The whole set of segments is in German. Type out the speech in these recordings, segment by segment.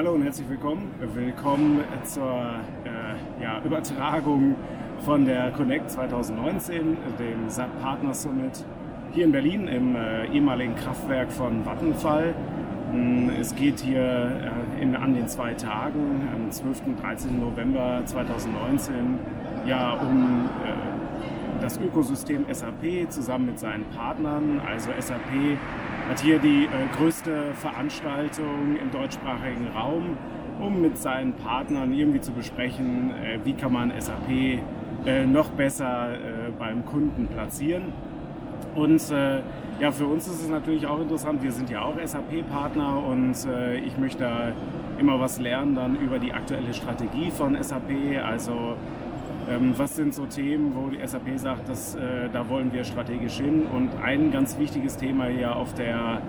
Hallo und herzlich willkommen. Willkommen zur äh, ja, Übertragung von der Connect 2019, dem SAP Partner Summit hier in Berlin im äh, ehemaligen Kraftwerk von Vattenfall. Mm, es geht hier äh, in, an den zwei Tagen, am 12. und 13. November 2019, ja, um äh, das Ökosystem SAP zusammen mit seinen Partnern. Also SAP hat hier die äh, größte Veranstaltung im deutschsprachigen Raum, um mit seinen Partnern irgendwie zu besprechen, äh, wie kann man SAP äh, noch besser beim Kunden platzieren. Und ja, für uns ist es natürlich auch interessant, wir sind ja auch SAP-Partner und ich möchte da immer was lernen dann über die aktuelle Strategie von SAP, also ähm, was sind so Themen, wo die SAP sagt, dass, äh, da wollen wir strategisch hin? Und ein ganz wichtiges Thema hier auf der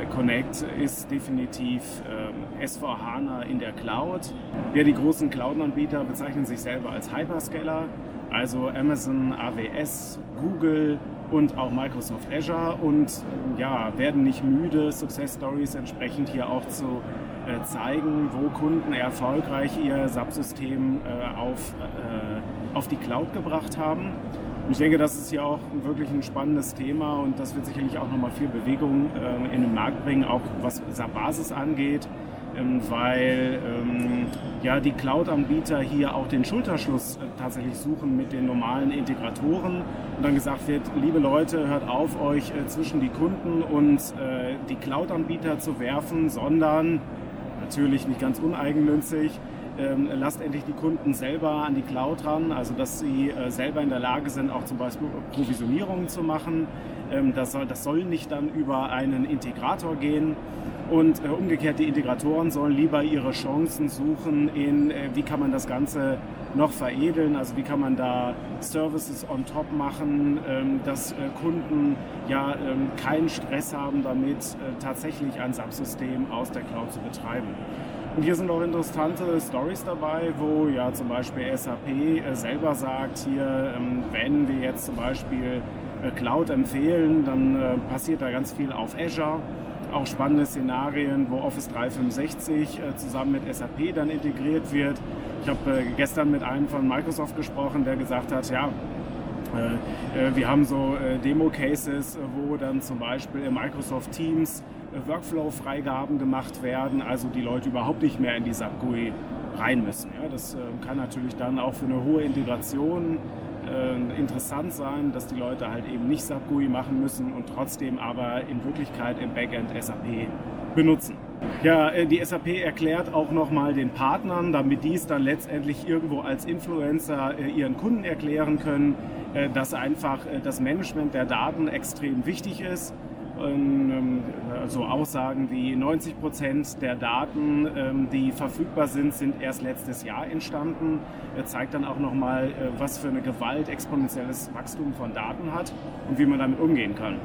äh, Connect ist definitiv ähm, S4HANA in der Cloud. Ja, die großen Cloud-Anbieter bezeichnen sich selber als Hyperscaler, also Amazon, AWS, Google und auch Microsoft Azure und ja, werden nicht müde, Success Stories entsprechend hier auch zu äh, zeigen, wo Kunden erfolgreich ihr Subsystem äh, auf äh, auf die Cloud gebracht haben. Ich denke, das ist ja auch wirklich ein spannendes Thema und das wird sicherlich auch nochmal viel Bewegung in den Markt bringen, auch was SAP-Basis angeht, ähm, weil ähm, ja die Cloud-Anbieter hier auch den Schulterschluss tatsächlich suchen mit den normalen Integratoren und dann gesagt wird, liebe Leute, hört auf, euch zwischen die Kunden und die Cloud-Anbieter zu werfen, sondern natürlich nicht ganz uneigennützig, ähm, lasst endlich die Kunden selber an die Cloud ran, also dass sie äh, selber in der Lage sind, auch zum Beispiel Provisionierungen zu machen. Ähm, das, soll, das soll nicht dann über einen Integrator gehen. Und äh, umgekehrt, die Integratoren sollen lieber ihre Chancen suchen in, äh, wie kann man das Ganze noch veredeln, also wie kann man da Services on top machen, ähm, dass Kunden ja keinen Stress haben damit, tatsächlich ein Subsystem aus der Cloud zu betreiben. Und hier sind auch interessante Stories dabei, wo ja zum Beispiel SAP äh, selber sagt, hier, ähm, wenn wir jetzt zum Beispiel äh, Cloud empfehlen, dann äh, passiert da ganz viel auf Azure. Auch spannende Szenarien, wo Office 365 zusammen mit SAP dann integriert wird. Ich habe gestern mit einem von Microsoft gesprochen, der gesagt hat, ja, wir haben so Demo-Cases, wo dann zum Beispiel Microsoft Teams Workflow-Freigaben gemacht werden, also die Leute überhaupt nicht mehr in die SAP GUI rein müssen. Ja, das äh, kann natürlich dann auch für eine hohe Integration äh, interessant sein, dass die Leute halt eben nicht SAP GUI machen müssen und trotzdem aber in Wirklichkeit im Backend SAP benutzen. Ja, äh, die SAP erklärt auch nochmal den Partnern, damit die es dann letztendlich irgendwo als Influencer äh, ihren Kunden erklären können, dass einfach das Management der Daten extrem wichtig ist ähm, so Aussagen wie 90 Prozent der Daten, ähm, die verfügbar sind, sind erst letztes Jahr entstanden. Er zeigt dann auch nochmal, äh, was für eine Gewalt exponentielles Wachstum von Daten hat und wie man damit umgehen kann.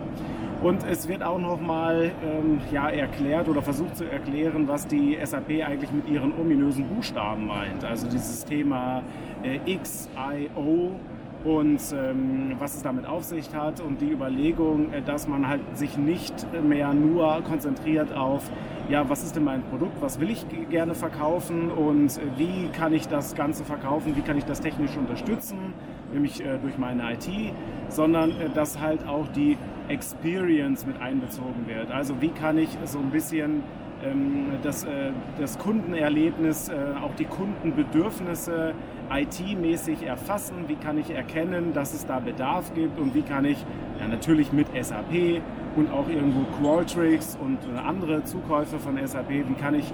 Und es wird auch nochmal ähm, ja, erklärt oder versucht zu erklären, was die SAP eigentlich mit ihren ominösen Buchstaben meint. Also dieses Thema äh, XIO und ähm, was es damit auf sich hat und die Überlegung, äh, dass man halt sich nicht mehr nur konzentriert auf, ja, was ist denn mein Produkt, was will ich gerne verkaufen und äh, wie kann ich das Ganze verkaufen, wie kann ich das technisch unterstützen, nämlich äh, durch meine IT, sondern äh, dass halt auch die Experience mit einbezogen wird. Also wie kann ich so ein bisschen das, äh, das Kundenerlebnis, äh, auch die Kundenbedürfnisse IT-mäßig erfassen, wie kann ich erkennen, dass es da Bedarf gibt und wie kann ich ja, natürlich mit SAP und auch irgendwo Qualtrics und äh, andere Zukäufe von SAP, wie kann ich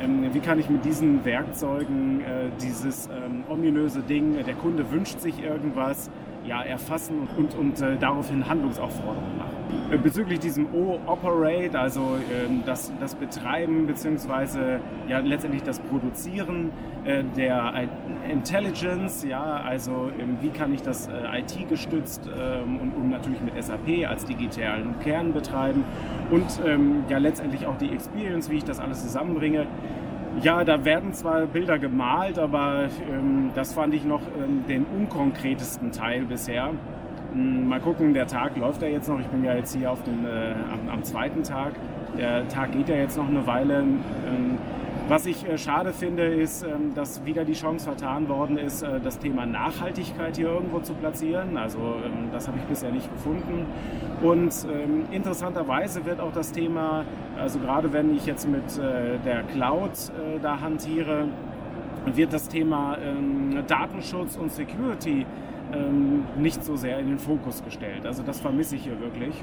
ähm, wie kann ich mit diesen Werkzeugen dieses ähm, ominöse Ding, der Kunde wünscht sich irgendwas, ja, erfassen und, und daraufhin Handlungsaufforderungen machen. Bezüglich diesem O-Operate, also äh, das, das Betreiben bzw. ja, letztendlich das Produzieren äh, der Intelligence, ja, also ähm, wie kann ich das äh, IT gestützt ähm, und, und natürlich mit SAP als digitalen Kern betreiben und ähm, ja letztendlich auch die Experience, wie ich das alles zusammenbringe. Ja, da werden zwar Bilder gemalt, aber ähm, das fand ich noch ähm, den unkonkretesten Teil bisher. Ähm, mal gucken, der Tag läuft ja jetzt noch. Ich bin ja jetzt hier auf dem, äh, am, am, zweiten Tag. Der Tag geht ja jetzt noch eine Weile. Ähm, Was ich äh, schade finde, ist, ähm, dass wieder die Chance vertan worden ist, äh, das Thema Nachhaltigkeit hier irgendwo zu platzieren. Also ähm, das habe ich bisher nicht gefunden. Und ähm, interessanterweise wird auch das Thema, also gerade wenn ich jetzt mit äh, der Cloud da hantiere, wird das Thema Datenschutz und Security nicht so sehr in den Fokus gestellt. Also das vermisse ich hier wirklich.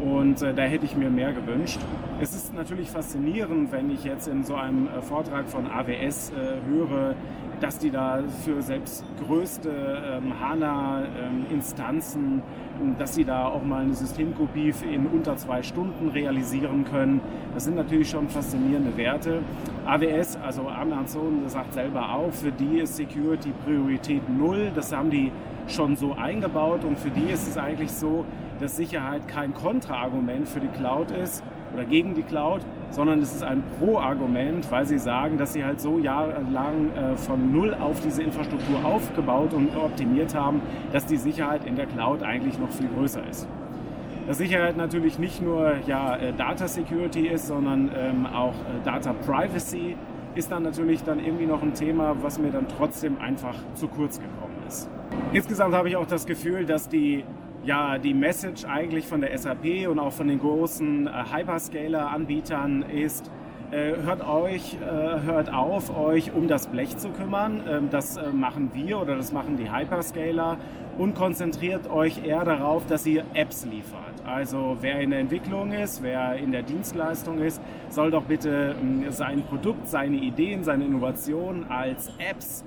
Und äh, da hätte ich mir mehr gewünscht. Es ist natürlich faszinierend, wenn ich jetzt in so einem äh, Vortrag von AWS äh, höre, dass die da für selbst größte ähm, HANA-Instanzen, ähm, dass sie da auch mal eine Systemkopie in unter zwei Stunden realisieren können. Das sind natürlich schon faszinierende Werte. AWS, also Amazon, sagt selber auch, für die ist Security Priorität null. Das haben die schon so eingebaut und für die ist es eigentlich so, dass Sicherheit kein Kontraargument für die Cloud ist oder gegen die Cloud, sondern es ist ein Pro-Argument, weil sie sagen, dass sie halt so jahrelang äh, von Null auf diese Infrastruktur aufgebaut und optimiert haben, dass die Sicherheit in der Cloud eigentlich noch viel größer ist. Dass Sicherheit natürlich nicht nur ja, äh, Data Security ist, sondern ähm, auch äh, Data Privacy ist dann natürlich dann irgendwie noch ein Thema, was mir dann trotzdem einfach zu kurz gekommen ist. Insgesamt habe ich auch das Gefühl, dass die ja, die Message eigentlich von der SAP und auch von den großen äh, Hyperscaler-Anbietern ist, äh, hört euch, äh, hört auf, euch um das Blech zu kümmern. Ähm, das machen wir oder das machen die Hyperscaler und konzentriert euch eher darauf, dass ihr Apps liefert. Also wer in der Entwicklung ist, wer in der Dienstleistung ist, soll doch bitte ähm, sein Produkt, seine Ideen, seine Innovationen als Apps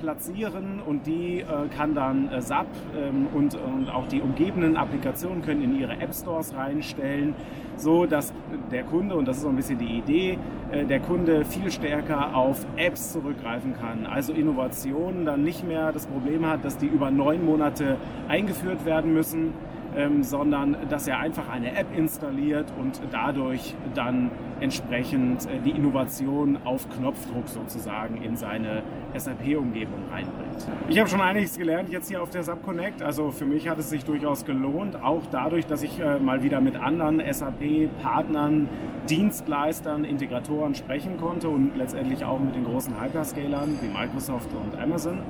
platzieren und die äh, kann dann äh, SAP ähm, und, und auch die umgebenden Applikationen können in ihre App Stores reinstellen, so dass der Kunde, und das ist so ein bisschen die Idee, äh, der Kunde viel stärker auf Apps zurückgreifen kann. Also Innovationen dann nicht mehr das Problem hat, dass die über neun Monate eingeführt werden müssen, ähm, sondern dass er einfach eine App installiert und dadurch dann entsprechend äh, die Innovation auf Knopfdruck sozusagen in seine SAP-Umgebung reinbringt. Ich habe schon einiges gelernt jetzt hier auf der SAP Connect. Also für mich hat es sich durchaus gelohnt, auch dadurch, dass ich äh, mal wieder mit anderen SAP-Partnern, Dienstleistern, Integratoren sprechen konnte und letztendlich auch mit den großen Hyperscalern wie Microsoft und Amazon.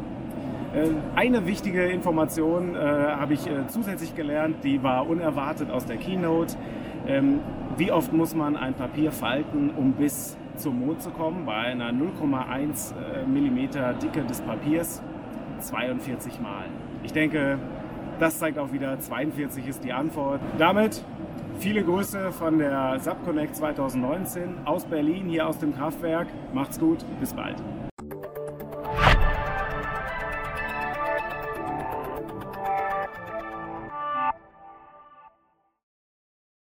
Äh, eine wichtige Information äh, habe ich äh, zusätzlich gelernt, die war unerwartet aus der Keynote. Ähm, wie oft muss man ein Papier falten, um bis zum Mond zu kommen? Bei einer 0,1 mm Dicke des Papiers 42 Mal. Ich denke, das zeigt auch wieder, 42 ist die Antwort. Damit viele Grüße von der SubConnect 2019 aus Berlin, hier aus dem Kraftwerk. Macht's gut, bis bald.